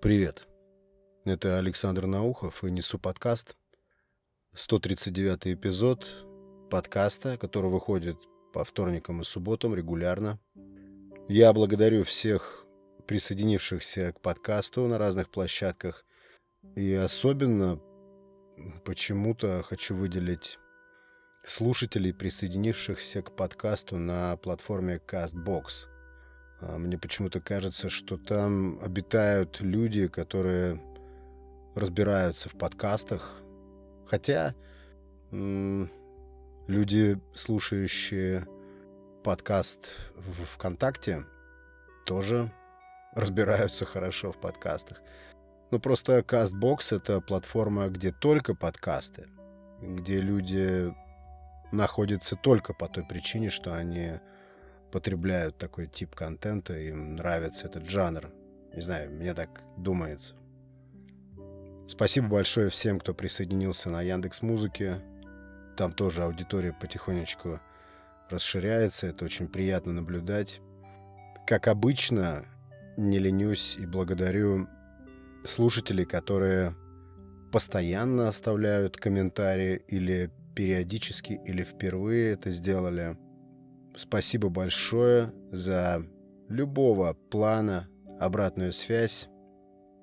Привет. Это Александр Наухов и несу подкаст. 139 эпизод подкаста, который выходит по вторникам и субботам регулярно. Я благодарю всех присоединившихся к подкасту на разных площадках. И особенно почему-то хочу выделить слушателей, присоединившихся к подкасту на платформе CastBox – мне почему-то кажется, что там обитают люди, которые разбираются в подкастах. Хотя люди, слушающие подкаст в ВКонтакте, тоже разбираются хорошо в подкастах. Ну, просто CastBox — это платформа, где только подкасты, где люди находятся только по той причине, что они потребляют такой тип контента, им нравится этот жанр. Не знаю, мне так думается. Спасибо большое всем, кто присоединился на Яндекс Музыке. Там тоже аудитория потихонечку расширяется, это очень приятно наблюдать. Как обычно, не ленюсь и благодарю слушателей, которые постоянно оставляют комментарии или периодически, или впервые это сделали – Спасибо большое за любого плана обратную связь.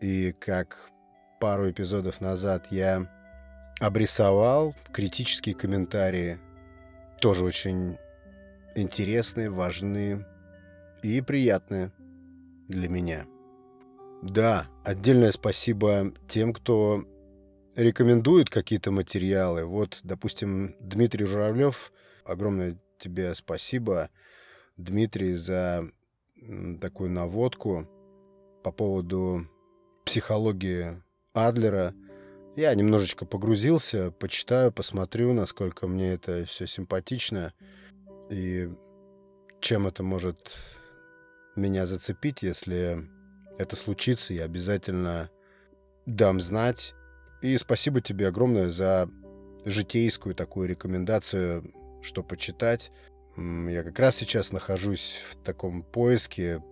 И как пару эпизодов назад я обрисовал критические комментарии, тоже очень интересные, важные и приятные для меня. Да, отдельное спасибо тем, кто рекомендует какие-то материалы. Вот, допустим, Дмитрий Журавлев, огромное тебе спасибо, Дмитрий, за такую наводку по поводу психологии Адлера. Я немножечко погрузился, почитаю, посмотрю, насколько мне это все симпатично и чем это может меня зацепить, если это случится, я обязательно дам знать. И спасибо тебе огромное за житейскую такую рекомендацию что почитать. Я как раз сейчас нахожусь в таком поиске.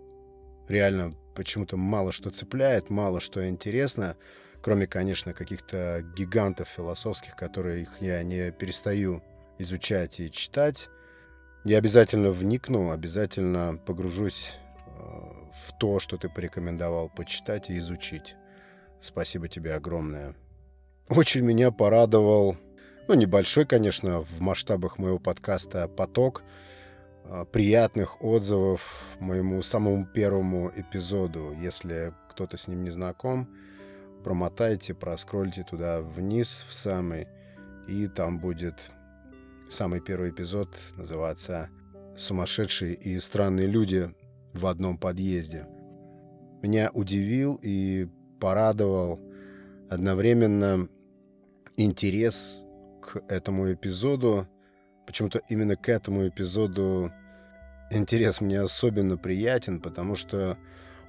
Реально почему-то мало что цепляет, мало что интересно, кроме, конечно, каких-то гигантов философских, которые их я не перестаю изучать и читать. Я обязательно вникну, обязательно погружусь э, в то, что ты порекомендовал почитать и изучить. Спасибо тебе огромное. Очень меня порадовал ну, небольшой, конечно, в масштабах моего подкаста поток а, приятных отзывов моему самому первому эпизоду. Если кто-то с ним не знаком, промотайте, проскрольте туда вниз в самый, и там будет самый первый эпизод, называться «Сумасшедшие и странные люди в одном подъезде». Меня удивил и порадовал одновременно интерес к этому эпизоду. Почему-то именно к этому эпизоду интерес мне особенно приятен, потому что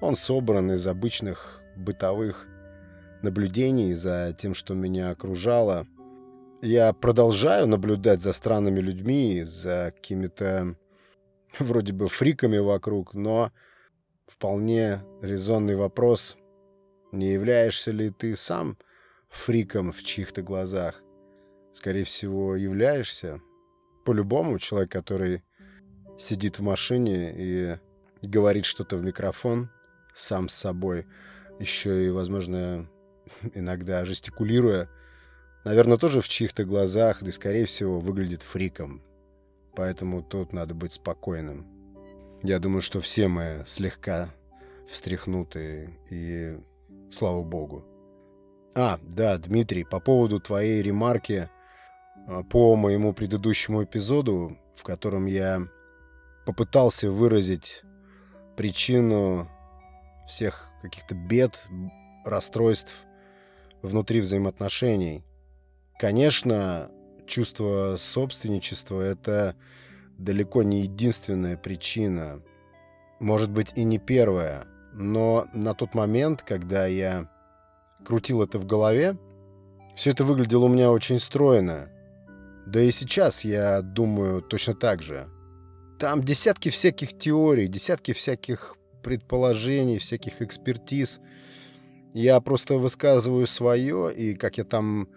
он собран из обычных бытовых наблюдений за тем, что меня окружало. Я продолжаю наблюдать за странными людьми, за какими-то вроде бы фриками вокруг, но вполне резонный вопрос, не являешься ли ты сам фриком в чьих-то глазах? Скорее всего, являешься. По-любому человек, который сидит в машине и говорит что-то в микрофон сам с собой, еще и, возможно, иногда жестикулируя, наверное, тоже в чьих-то глазах, да, скорее всего, выглядит фриком. Поэтому тут надо быть спокойным. Я думаю, что все мы слегка встряхнуты, и слава богу. А, да, Дмитрий, по поводу твоей ремарки по моему предыдущему эпизоду, в котором я попытался выразить причину всех каких-то бед, расстройств внутри взаимоотношений. Конечно, чувство собственничества — это далеко не единственная причина, может быть и не первая, но на тот момент, когда я крутил это в голове, все это выглядело у меня очень стройно, да и сейчас я думаю точно так же. Там десятки всяких теорий, десятки всяких предположений, всяких экспертиз. Я просто высказываю свое, и как я там,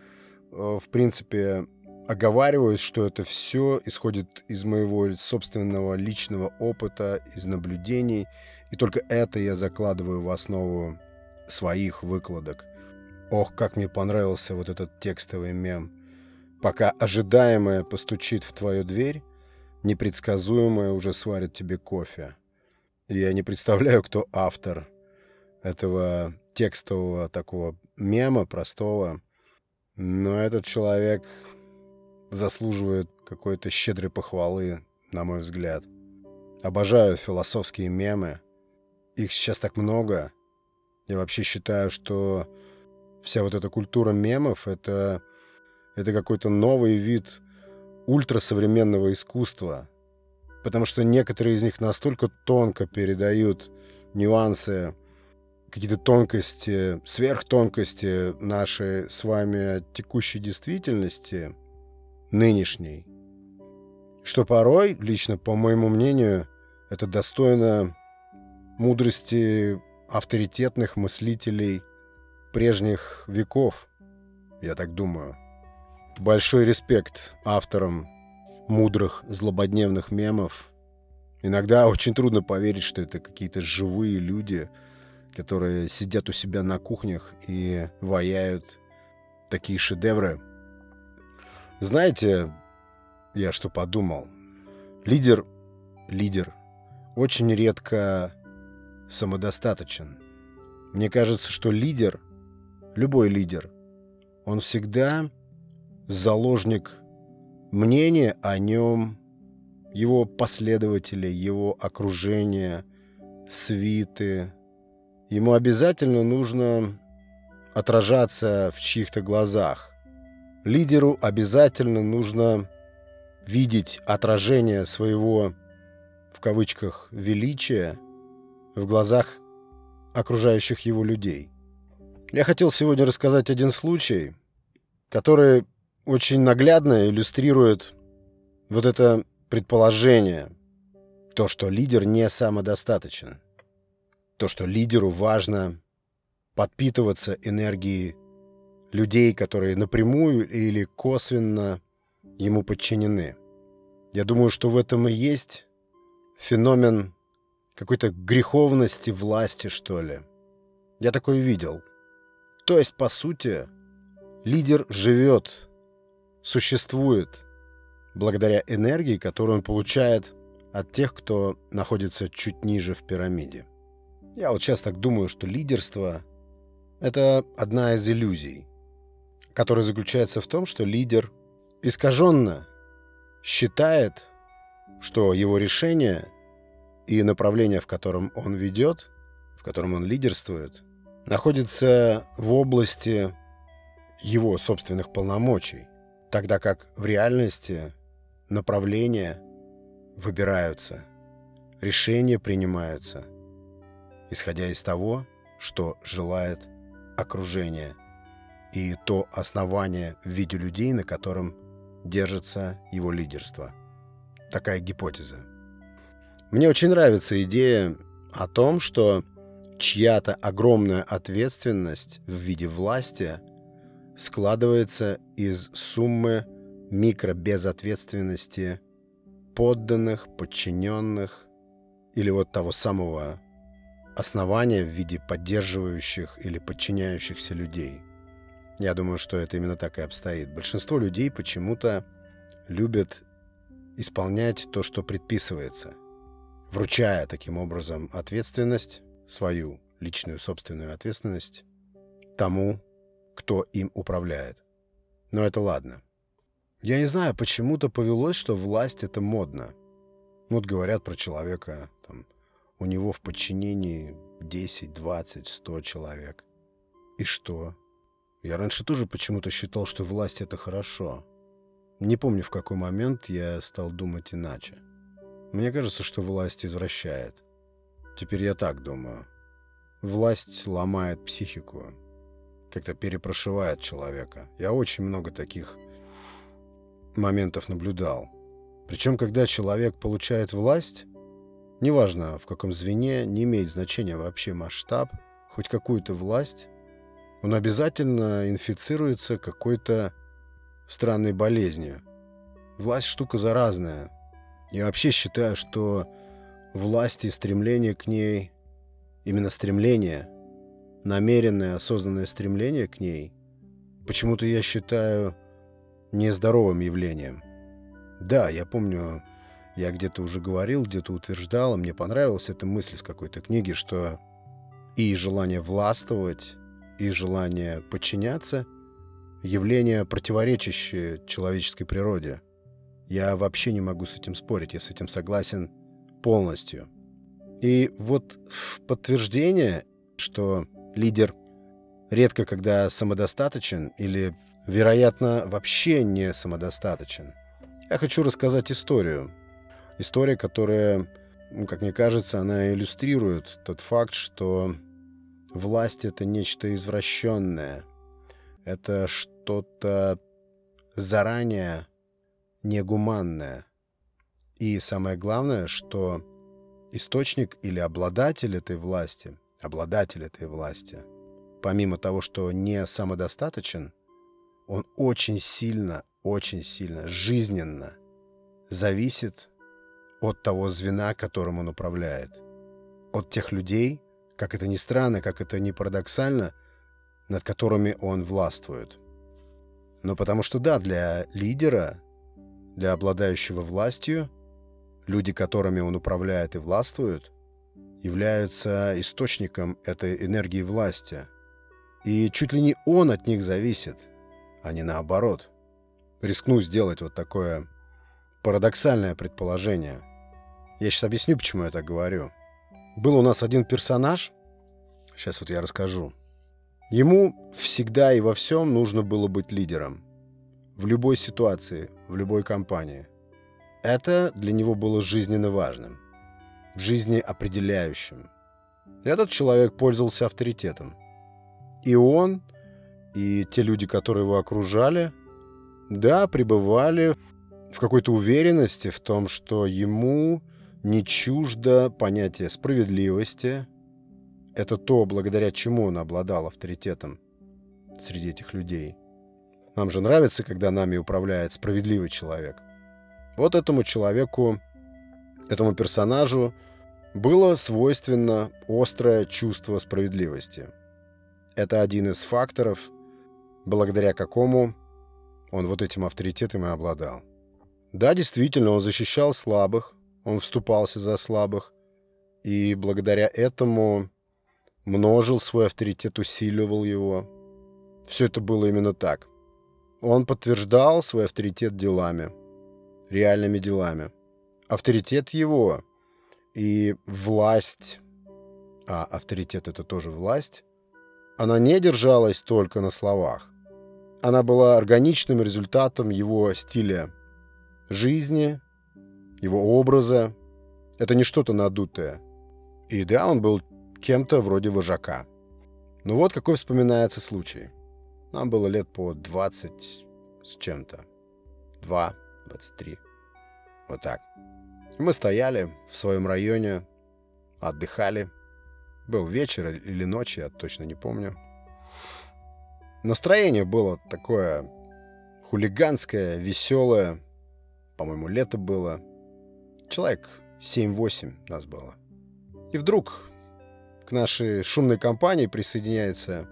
э, в принципе, оговариваюсь, что это все исходит из моего собственного личного опыта, из наблюдений, и только это я закладываю в основу своих выкладок. Ох, как мне понравился вот этот текстовый мем. Пока ожидаемое постучит в твою дверь, непредсказуемое уже сварит тебе кофе. Я не представляю, кто автор этого текстового такого мема простого, но этот человек заслуживает какой-то щедрой похвалы, на мой взгляд. Обожаю философские мемы. Их сейчас так много. Я вообще считаю, что вся вот эта культура мемов — это, это какой-то новый вид ультрасовременного искусства. Потому что некоторые из них настолько тонко передают нюансы, какие-то тонкости, сверхтонкости нашей с вами текущей действительности — нынешней. Что порой, лично по моему мнению, это достойно мудрости авторитетных мыслителей прежних веков, я так думаю. Большой респект авторам мудрых злободневных мемов. Иногда очень трудно поверить, что это какие-то живые люди, которые сидят у себя на кухнях и ваяют такие шедевры – знаете, я что подумал? Лидер, лидер, очень редко самодостаточен. Мне кажется, что лидер, любой лидер, он всегда заложник мнения о нем, его последователей, его окружения, свиты. Ему обязательно нужно отражаться в чьих-то глазах – Лидеру обязательно нужно видеть отражение своего, в кавычках, величия в глазах окружающих его людей. Я хотел сегодня рассказать один случай, который очень наглядно иллюстрирует вот это предположение, то, что лидер не самодостаточен, то, что лидеру важно подпитываться энергией людей, которые напрямую или косвенно ему подчинены. Я думаю, что в этом и есть феномен какой-то греховности власти, что ли. Я такое видел. То есть, по сути, лидер живет, существует благодаря энергии, которую он получает от тех, кто находится чуть ниже в пирамиде. Я вот сейчас так думаю, что лидерство — это одна из иллюзий который заключается в том, что лидер искаженно считает, что его решение и направление, в котором он ведет, в котором он лидерствует, находится в области его собственных полномочий, тогда как в реальности направления выбираются, решения принимаются, исходя из того, что желает окружение – и то основание в виде людей, на котором держится его лидерство. Такая гипотеза. Мне очень нравится идея о том, что чья-то огромная ответственность в виде власти складывается из суммы микробезответственности подданных, подчиненных или вот того самого основания в виде поддерживающих или подчиняющихся людей – я думаю, что это именно так и обстоит. Большинство людей почему-то любят исполнять то, что предписывается, вручая таким образом ответственность, свою личную собственную ответственность тому, кто им управляет. Но это ладно. Я не знаю, почему-то повелось, что власть — это модно. Вот говорят про человека, там, у него в подчинении 10, 20, 100 человек. И что? Я раньше тоже почему-то считал, что власть — это хорошо. Не помню, в какой момент я стал думать иначе. Мне кажется, что власть извращает. Теперь я так думаю. Власть ломает психику, как-то перепрошивает человека. Я очень много таких моментов наблюдал. Причем, когда человек получает власть, неважно в каком звене, не имеет значения вообще масштаб, хоть какую-то власть, он обязательно инфицируется какой-то странной болезнью. Власть штука заразная. Я вообще считаю, что власть и стремление к ней, именно стремление, намеренное, осознанное стремление к ней, почему-то я считаю нездоровым явлением. Да, я помню, я где-то уже говорил, где-то утверждал, и мне понравилась эта мысль с какой-то книги, что и желание властвовать, и желание подчиняться — явления, противоречащие человеческой природе. Я вообще не могу с этим спорить, я с этим согласен полностью. И вот в подтверждение, что лидер редко когда самодостаточен или, вероятно, вообще не самодостаточен, я хочу рассказать историю. История, которая, ну, как мне кажется, она иллюстрирует тот факт, что власть — это нечто извращенное. Это что-то заранее негуманное. И самое главное, что источник или обладатель этой власти, обладатель этой власти, помимо того, что не самодостаточен, он очень сильно, очень сильно, жизненно зависит от того звена, которым он управляет. От тех людей, как это ни странно, как это ни парадоксально, над которыми он властвует. Но потому что да, для лидера для обладающего властью, люди, которыми он управляет и властвует, являются источником этой энергии власти. И чуть ли не он от них зависит, а не наоборот. Рискну сделать вот такое парадоксальное предположение. Я сейчас объясню, почему я так говорю. Был у нас один персонаж, сейчас вот я расскажу. Ему всегда и во всем нужно было быть лидером в любой ситуации, в любой компании. Это для него было жизненно важным, жизни определяющим. Этот человек пользовался авторитетом. И он, и те люди, которые его окружали, да, пребывали в какой-то уверенности в том, что ему не чуждо понятие справедливости. Это то, благодаря чему он обладал авторитетом среди этих людей – нам же нравится, когда нами управляет справедливый человек. Вот этому человеку, этому персонажу было свойственно острое чувство справедливости. Это один из факторов, благодаря какому он вот этим авторитетом и обладал. Да, действительно, он защищал слабых, он вступался за слабых, и благодаря этому множил свой авторитет, усиливал его. Все это было именно так – он подтверждал свой авторитет делами, реальными делами. Авторитет его и власть, а авторитет это тоже власть, она не держалась только на словах. Она была органичным результатом его стиля жизни, его образа. Это не что-то надутое. И да, он был кем-то вроде вожака. Ну вот какой вспоминается случай. Нам было лет по 20 с чем-то. 2, 23. Вот так. И мы стояли в своем районе, отдыхали. Был вечер или ночь, я точно не помню. Настроение было такое хулиганское, веселое. По-моему, лето было. Человек 7-8 нас было. И вдруг к нашей шумной компании присоединяется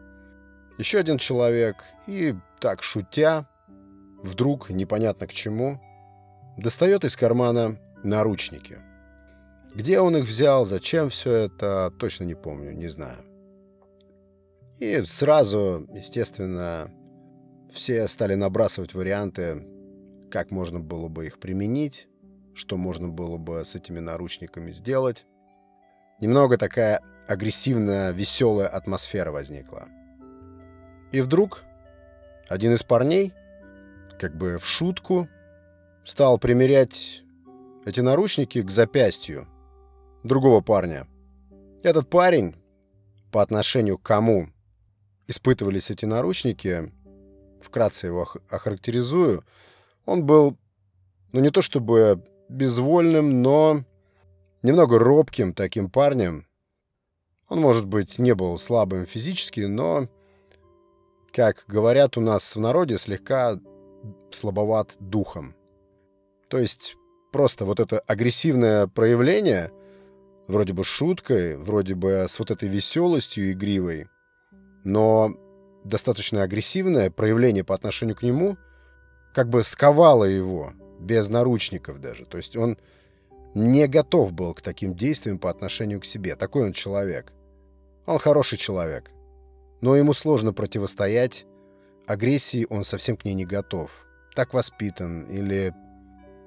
еще один человек, и так шутя, вдруг, непонятно к чему, достает из кармана наручники. Где он их взял, зачем все это, точно не помню, не знаю. И сразу, естественно, все стали набрасывать варианты, как можно было бы их применить, что можно было бы с этими наручниками сделать. Немного такая агрессивная, веселая атмосфера возникла. И вдруг один из парней, как бы в шутку, стал примерять эти наручники к запястью другого парня. Этот парень, по отношению к кому испытывались эти наручники, вкратце его охарактеризую, он был, ну не то чтобы безвольным, но немного робким таким парнем. Он, может быть, не был слабым физически, но, как говорят у нас в народе, слегка слабоват духом. То есть просто вот это агрессивное проявление, вроде бы шуткой, вроде бы с вот этой веселостью игривой, но достаточно агрессивное проявление по отношению к нему как бы сковало его, без наручников даже. То есть он не готов был к таким действиям по отношению к себе. Такой он человек. Он хороший человек. Но ему сложно противостоять агрессии, он совсем к ней не готов. Так воспитан или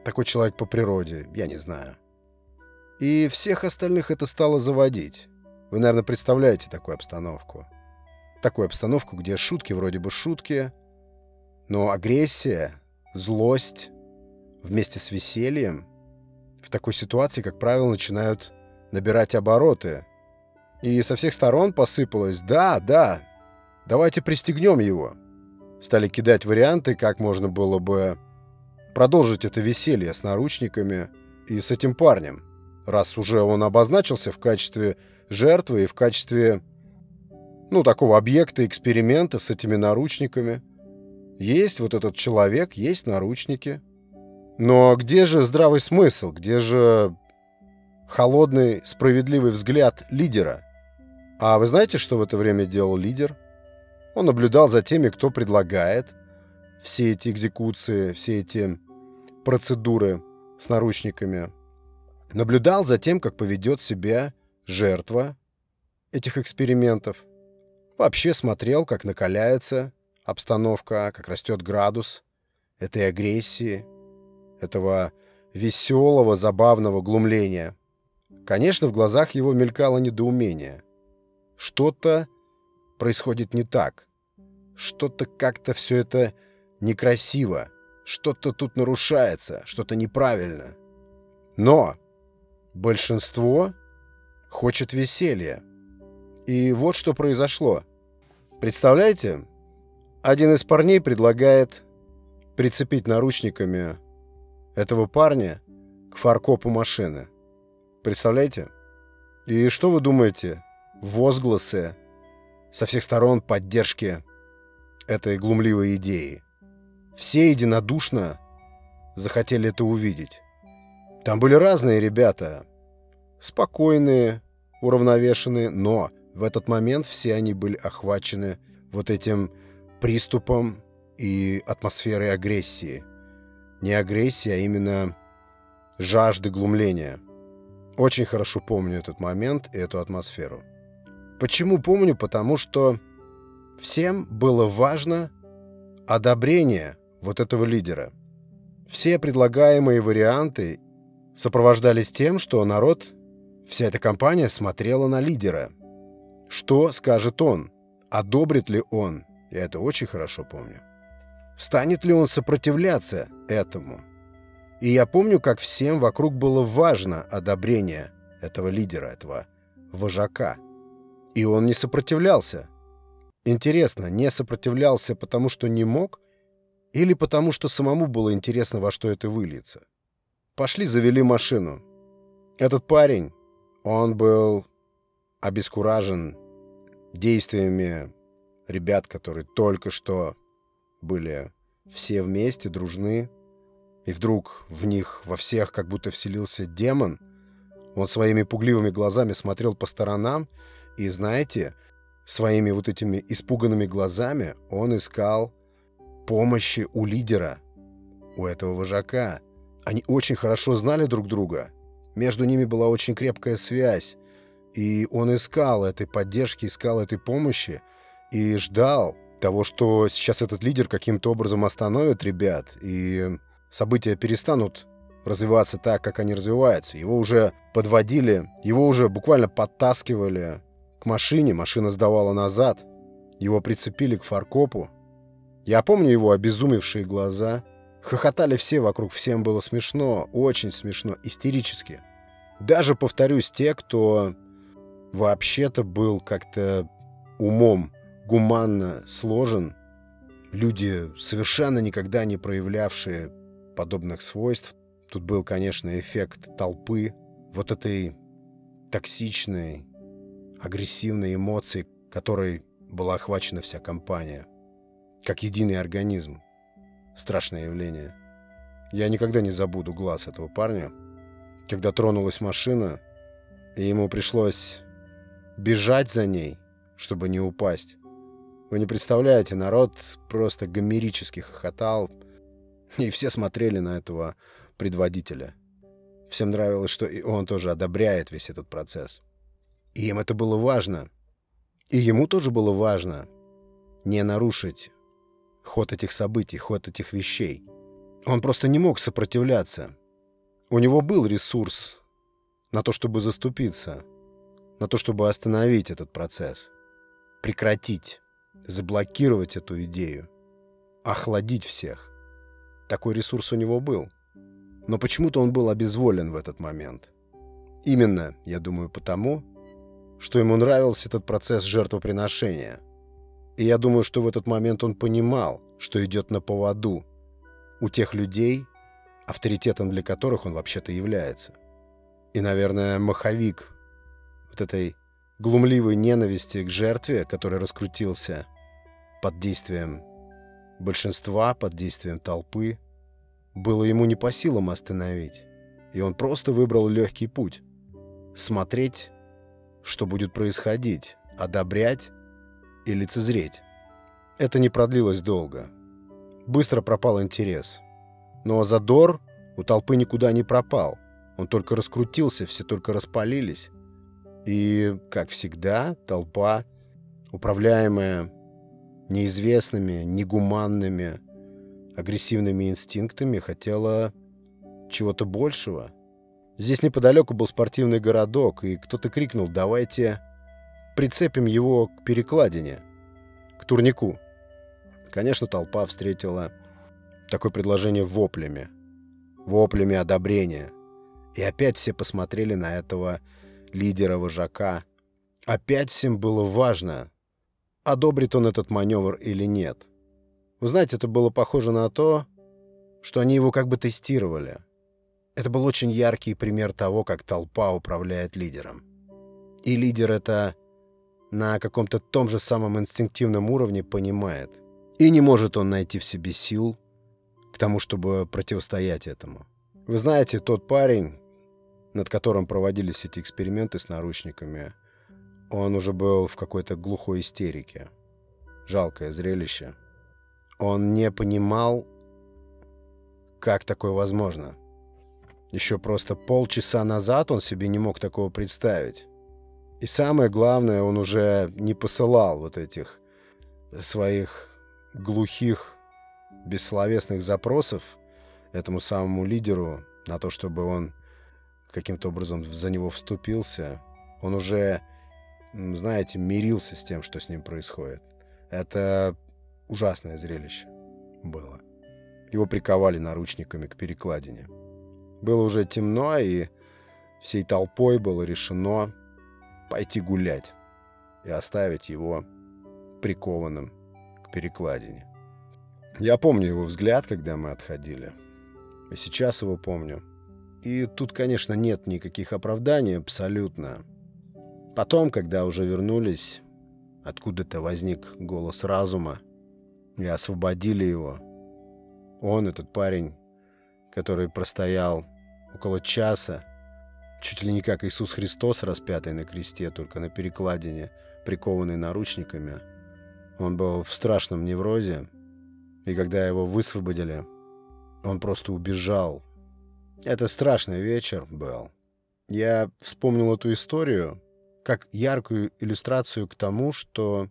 такой человек по природе, я не знаю. И всех остальных это стало заводить. Вы, наверное, представляете такую обстановку. Такую обстановку, где шутки вроде бы шутки, но агрессия, злость вместе с весельем в такой ситуации, как правило, начинают набирать обороты. И со всех сторон посыпалось «да, да, давайте пристегнем его». Стали кидать варианты, как можно было бы продолжить это веселье с наручниками и с этим парнем, раз уже он обозначился в качестве жертвы и в качестве, ну, такого объекта эксперимента с этими наручниками. Есть вот этот человек, есть наручники. Но где же здравый смысл? Где же холодный, справедливый взгляд лидера? А вы знаете, что в это время делал лидер? Он наблюдал за теми, кто предлагает все эти экзекуции, все эти процедуры с наручниками. Наблюдал за тем, как поведет себя жертва этих экспериментов. Вообще смотрел, как накаляется обстановка, как растет градус этой агрессии, этого веселого, забавного глумления. Конечно, в глазах его мелькало недоумение. Что-то происходит не так. Что-то как-то все это некрасиво. Что-то тут нарушается, что-то неправильно. Но большинство хочет веселья. И вот что произошло. Представляете, один из парней предлагает прицепить наручниками этого парня к фаркопу машины. Представляете? И что вы думаете? Возгласы со всех сторон поддержки этой глумливой идеи. Все единодушно захотели это увидеть. Там были разные ребята. Спокойные, уравновешенные, но в этот момент все они были охвачены вот этим приступом и атмосферой агрессии – не агрессии, а именно жажды глумления. Очень хорошо помню этот момент и эту атмосферу. Почему помню? Потому что всем было важно одобрение вот этого лидера. Все предлагаемые варианты сопровождались тем, что народ, вся эта компания смотрела на лидера. Что скажет он? Одобрит ли он? Я это очень хорошо помню. Станет ли он сопротивляться этому? И я помню, как всем вокруг было важно одобрение этого лидера, этого вожака. И он не сопротивлялся. Интересно, не сопротивлялся потому, что не мог, или потому, что самому было интересно, во что это выльется? Пошли, завели машину. Этот парень, он был обескуражен действиями ребят, которые только что были все вместе, дружны, и вдруг в них во всех как будто вселился демон. Он своими пугливыми глазами смотрел по сторонам, и, знаете, своими вот этими испуганными глазами он искал помощи у лидера, у этого вожака. Они очень хорошо знали друг друга. Между ними была очень крепкая связь. И он искал этой поддержки, искал этой помощи и ждал, того, что сейчас этот лидер каким-то образом остановит ребят, и события перестанут развиваться так, как они развиваются. Его уже подводили, его уже буквально подтаскивали к машине, машина сдавала назад, его прицепили к фаркопу. Я помню его обезумевшие глаза. Хохотали все вокруг, всем было смешно, очень смешно, истерически. Даже, повторюсь, те, кто вообще-то был как-то умом гуманно сложен, люди, совершенно никогда не проявлявшие подобных свойств. Тут был, конечно, эффект толпы, вот этой токсичной, агрессивной эмоции, которой была охвачена вся компания. Как единый организм. Страшное явление. Я никогда не забуду глаз этого парня, когда тронулась машина, и ему пришлось бежать за ней, чтобы не упасть. Вы не представляете, народ просто гомерически хохотал, и все смотрели на этого предводителя. Всем нравилось, что и он тоже одобряет весь этот процесс. И им это было важно. И ему тоже было важно не нарушить ход этих событий, ход этих вещей. Он просто не мог сопротивляться. У него был ресурс на то, чтобы заступиться, на то, чтобы остановить этот процесс, прекратить, заблокировать эту идею, охладить всех. Такой ресурс у него был. Но почему-то он был обезволен в этот момент. Именно, я думаю, потому, что ему нравился этот процесс жертвоприношения. И я думаю, что в этот момент он понимал, что идет на поводу у тех людей, авторитетом для которых он вообще-то является. И, наверное, маховик вот этой глумливой ненависти к жертве, который раскрутился под действием большинства, под действием толпы, было ему не по силам остановить. И он просто выбрал легкий путь. Смотреть, что будет происходить, одобрять и лицезреть. Это не продлилось долго. Быстро пропал интерес. Но задор у толпы никуда не пропал. Он только раскрутился, все только распалились. И, как всегда, толпа, управляемая неизвестными, негуманными, агрессивными инстинктами, хотела чего-то большего. Здесь неподалеку был спортивный городок, и кто-то крикнул «давайте прицепим его к перекладине, к турнику». Конечно, толпа встретила такое предложение воплями, воплями одобрения. И опять все посмотрели на этого лидера-вожака. Опять всем было важно, одобрит он этот маневр или нет. Вы знаете, это было похоже на то, что они его как бы тестировали. Это был очень яркий пример того, как толпа управляет лидером. И лидер это на каком-то том же самом инстинктивном уровне понимает. И не может он найти в себе сил к тому, чтобы противостоять этому. Вы знаете, тот парень, над которым проводились эти эксперименты с наручниками, он уже был в какой-то глухой истерике. Жалкое зрелище. Он не понимал, как такое возможно. Еще просто полчаса назад он себе не мог такого представить. И самое главное, он уже не посылал вот этих своих глухих, бессловесных запросов этому самому лидеру на то, чтобы он каким-то образом за него вступился. Он уже знаете, мирился с тем, что с ним происходит. Это ужасное зрелище было. Его приковали наручниками к перекладине. Было уже темно, и всей толпой было решено пойти гулять и оставить его прикованным к перекладине. Я помню его взгляд, когда мы отходили. И сейчас его помню. И тут, конечно, нет никаких оправданий абсолютно. Потом, когда уже вернулись, откуда-то возник голос разума, и освободили его. Он, этот парень, который простоял около часа, чуть ли не как Иисус Христос, распятый на кресте, только на перекладине, прикованный наручниками. Он был в страшном неврозе, и когда его высвободили, он просто убежал. Это страшный вечер был. Я вспомнил эту историю, как яркую иллюстрацию к тому, что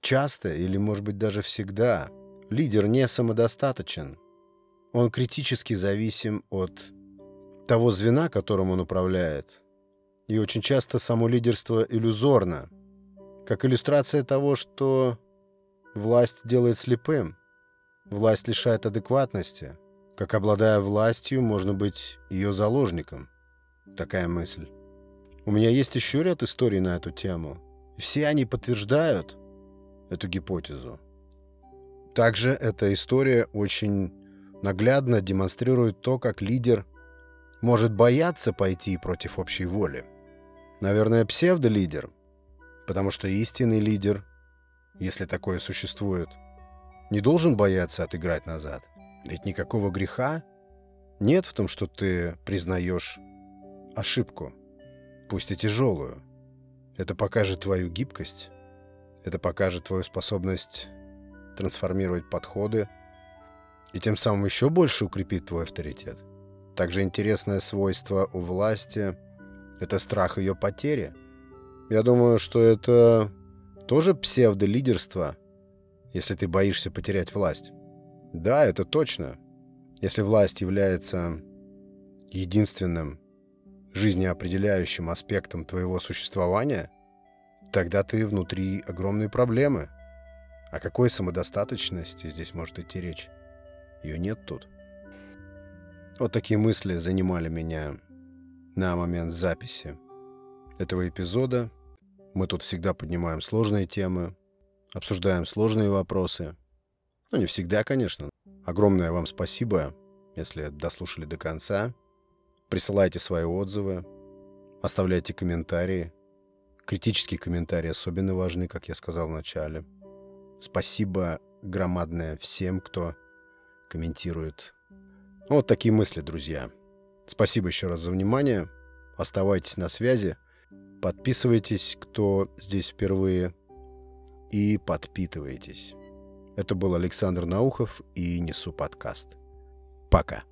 часто или, может быть, даже всегда лидер не самодостаточен. Он критически зависим от того звена, которым он управляет. И очень часто само лидерство иллюзорно, как иллюстрация того, что власть делает слепым, власть лишает адекватности, как обладая властью, можно быть ее заложником. Такая мысль. У меня есть еще ряд историй на эту тему. Все они подтверждают эту гипотезу. Также эта история очень наглядно демонстрирует то, как лидер может бояться пойти против общей воли. Наверное, псевдолидер, потому что истинный лидер, если такое существует, не должен бояться отыграть назад. Ведь никакого греха нет в том, что ты признаешь ошибку, пусть и тяжелую. Это покажет твою гибкость, это покажет твою способность трансформировать подходы и тем самым еще больше укрепит твой авторитет. Также интересное свойство у власти — это страх ее потери. Я думаю, что это тоже псевдолидерство, если ты боишься потерять власть. Да, это точно. Если власть является единственным жизнеопределяющим аспектом твоего существования, тогда ты внутри огромной проблемы. О какой самодостаточности здесь может идти речь? Ее нет тут. Вот такие мысли занимали меня на момент записи этого эпизода. Мы тут всегда поднимаем сложные темы, обсуждаем сложные вопросы. Ну, не всегда, конечно. Огромное вам спасибо, если дослушали до конца. Присылайте свои отзывы, оставляйте комментарии. Критические комментарии особенно важны, как я сказал в начале. Спасибо громадное всем, кто комментирует. Вот такие мысли, друзья. Спасибо еще раз за внимание. Оставайтесь на связи. Подписывайтесь, кто здесь впервые. И подпитывайтесь. Это был Александр Наухов и Несу подкаст. Пока.